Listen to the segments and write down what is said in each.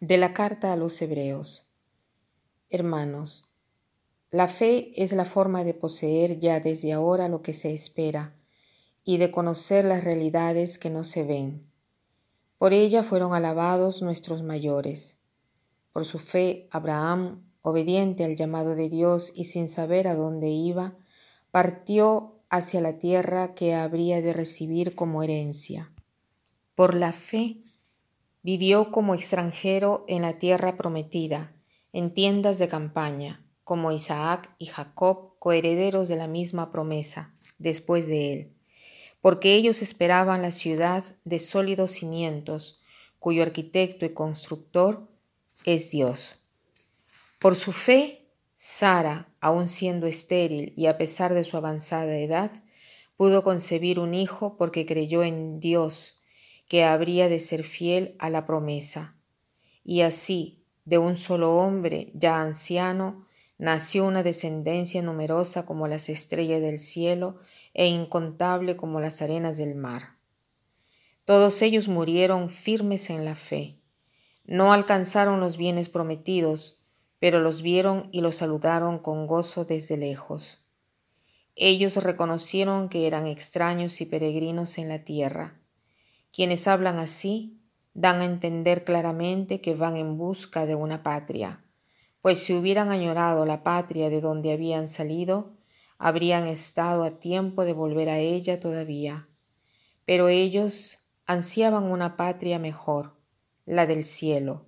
De la carta a los Hebreos Hermanos, la fe es la forma de poseer ya desde ahora lo que se espera y de conocer las realidades que no se ven. Por ella fueron alabados nuestros mayores. Por su fe, Abraham, obediente al llamado de Dios y sin saber a dónde iba, partió hacia la tierra que habría de recibir como herencia. Por la fe, Vivió como extranjero en la tierra prometida, en tiendas de campaña, como Isaac y Jacob, coherederos de la misma promesa, después de él, porque ellos esperaban la ciudad de sólidos cimientos, cuyo arquitecto y constructor es Dios. Por su fe, Sara, aun siendo estéril y a pesar de su avanzada edad, pudo concebir un hijo porque creyó en Dios que habría de ser fiel a la promesa. Y así, de un solo hombre, ya anciano, nació una descendencia numerosa como las estrellas del cielo e incontable como las arenas del mar. Todos ellos murieron firmes en la fe. No alcanzaron los bienes prometidos, pero los vieron y los saludaron con gozo desde lejos. Ellos reconocieron que eran extraños y peregrinos en la tierra quienes hablan así dan a entender claramente que van en busca de una patria, pues si hubieran añorado la patria de donde habían salido, habrían estado a tiempo de volver a ella todavía. Pero ellos ansiaban una patria mejor, la del cielo.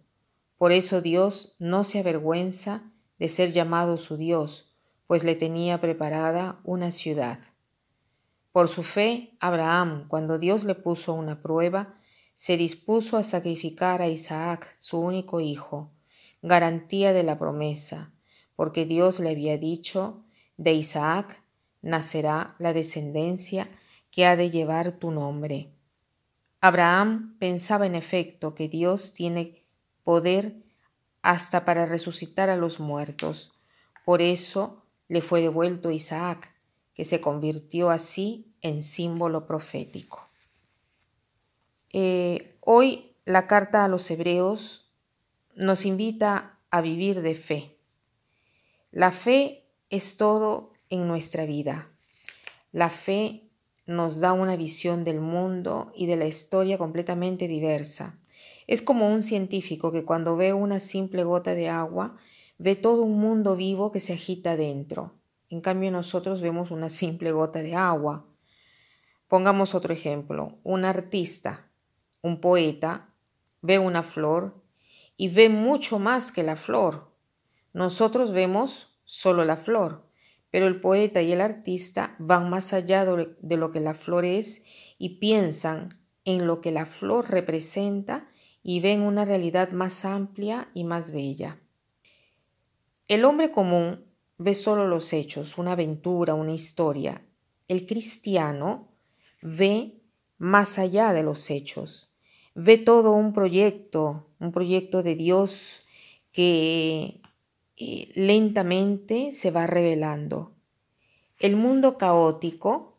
Por eso Dios no se avergüenza de ser llamado su Dios, pues le tenía preparada una ciudad. Por su fe, Abraham, cuando Dios le puso una prueba, se dispuso a sacrificar a Isaac, su único hijo, garantía de la promesa, porque Dios le había dicho, de Isaac nacerá la descendencia que ha de llevar tu nombre. Abraham pensaba en efecto que Dios tiene poder hasta para resucitar a los muertos. Por eso le fue devuelto Isaac, que se convirtió así en símbolo profético. Eh, hoy la carta a los hebreos nos invita a vivir de fe. La fe es todo en nuestra vida. La fe nos da una visión del mundo y de la historia completamente diversa. Es como un científico que cuando ve una simple gota de agua ve todo un mundo vivo que se agita dentro. En cambio nosotros vemos una simple gota de agua. Pongamos otro ejemplo. Un artista, un poeta, ve una flor y ve mucho más que la flor. Nosotros vemos solo la flor, pero el poeta y el artista van más allá de lo que la flor es y piensan en lo que la flor representa y ven una realidad más amplia y más bella. El hombre común ve solo los hechos, una aventura, una historia. El cristiano ve más allá de los hechos, ve todo un proyecto, un proyecto de Dios que eh, lentamente se va revelando. El mundo caótico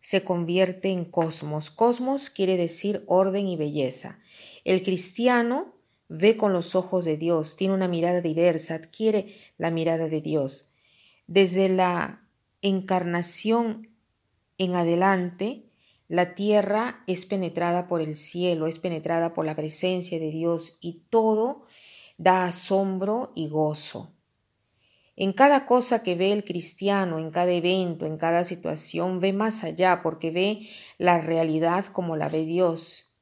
se convierte en cosmos. Cosmos quiere decir orden y belleza. El cristiano ve con los ojos de Dios, tiene una mirada diversa, adquiere la mirada de Dios. Desde la encarnación en adelante, la tierra es penetrada por el cielo, es penetrada por la presencia de Dios y todo da asombro y gozo. En cada cosa que ve el cristiano, en cada evento, en cada situación, ve más allá porque ve la realidad como la ve Dios.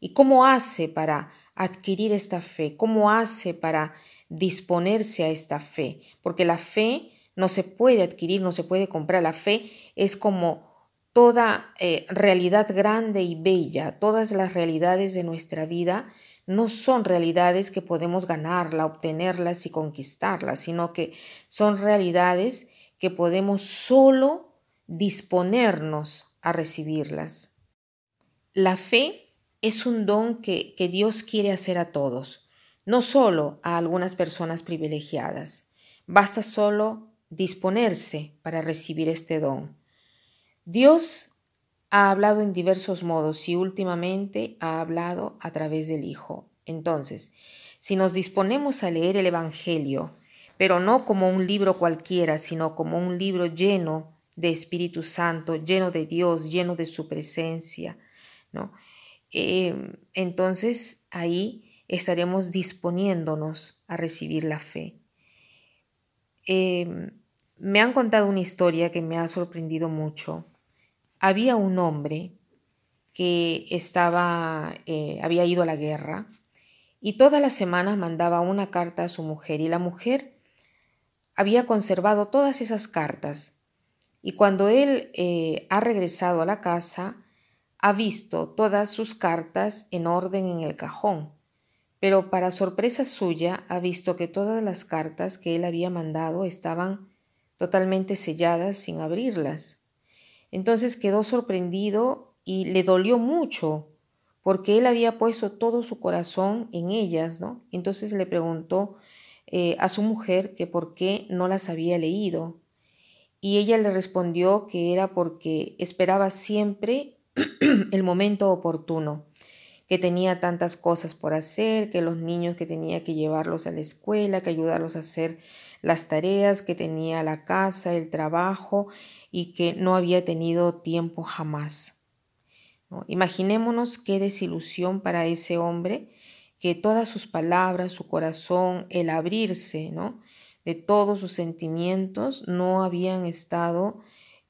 ¿Y cómo hace para adquirir esta fe? ¿Cómo hace para disponerse a esta fe? Porque la fe no se puede adquirir, no se puede comprar. La fe es como toda eh, realidad grande y bella. Todas las realidades de nuestra vida no son realidades que podemos ganarla, obtenerlas y conquistarlas, sino que son realidades que podemos solo disponernos a recibirlas. La fe es un don que, Dios quiere hacer a todos, no solo a algunas personas privilegiadas. Basta solo disponerse para recibir este don. Dios ha hablado en diversos modos y últimamente ha hablado a través del Hijo. Entonces, si nos disponemos a leer el Evangelio, pero no como un libro cualquiera, sino como un libro lleno de Espíritu Santo, lleno de Dios, lleno de su presencia, ¿no? Eh, entonces ahí estaremos disponiéndonos a recibir la fe. Eh, me han contado una historia que me ha sorprendido mucho. Había un hombre que estaba, eh, había ido a la guerra y todas las semanas mandaba una carta a su mujer y la mujer había conservado todas esas cartas y cuando él eh, ha regresado a la casa ha visto todas sus cartas en orden en el cajón, pero para sorpresa suya ha visto que todas las cartas que él había mandado estaban totalmente selladas sin abrirlas. Entonces quedó sorprendido y le dolió mucho porque él había puesto todo su corazón en ellas, ¿no? Entonces le preguntó eh, a su mujer que por qué no las había leído. Y ella le respondió que era porque esperaba siempre el momento oportuno, que tenía tantas cosas por hacer, que los niños que tenía que llevarlos a la escuela, que ayudarlos a hacer las tareas, que tenía la casa, el trabajo y que no había tenido tiempo jamás. Imaginémonos qué desilusión para ese hombre que todas sus palabras, su corazón, el abrirse, ¿no? De todos sus sentimientos no habían estado,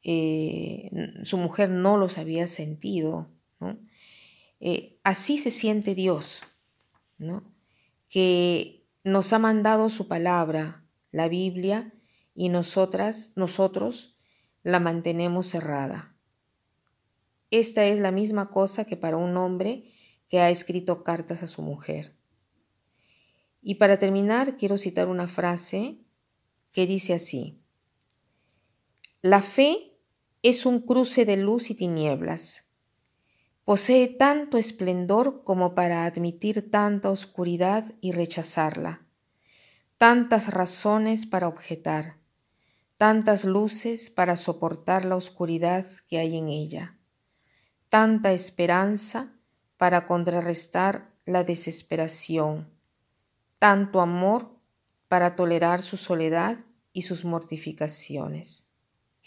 eh, su mujer no los había sentido, eh, así se siente Dios, ¿no? Que nos ha mandado su palabra, la Biblia, y nosotras, nosotros la mantenemos cerrada. Esta es la misma cosa que para un hombre que ha escrito cartas a su mujer. Y para terminar, quiero citar una frase que dice así, La fe es un cruce de luz y tinieblas. Posee tanto esplendor como para admitir tanta oscuridad y rechazarla, tantas razones para objetar, tantas luces para soportar la oscuridad que hay en ella tanta esperanza para contrarrestar la desesperación, tanto amor para tolerar su soledad y sus mortificaciones.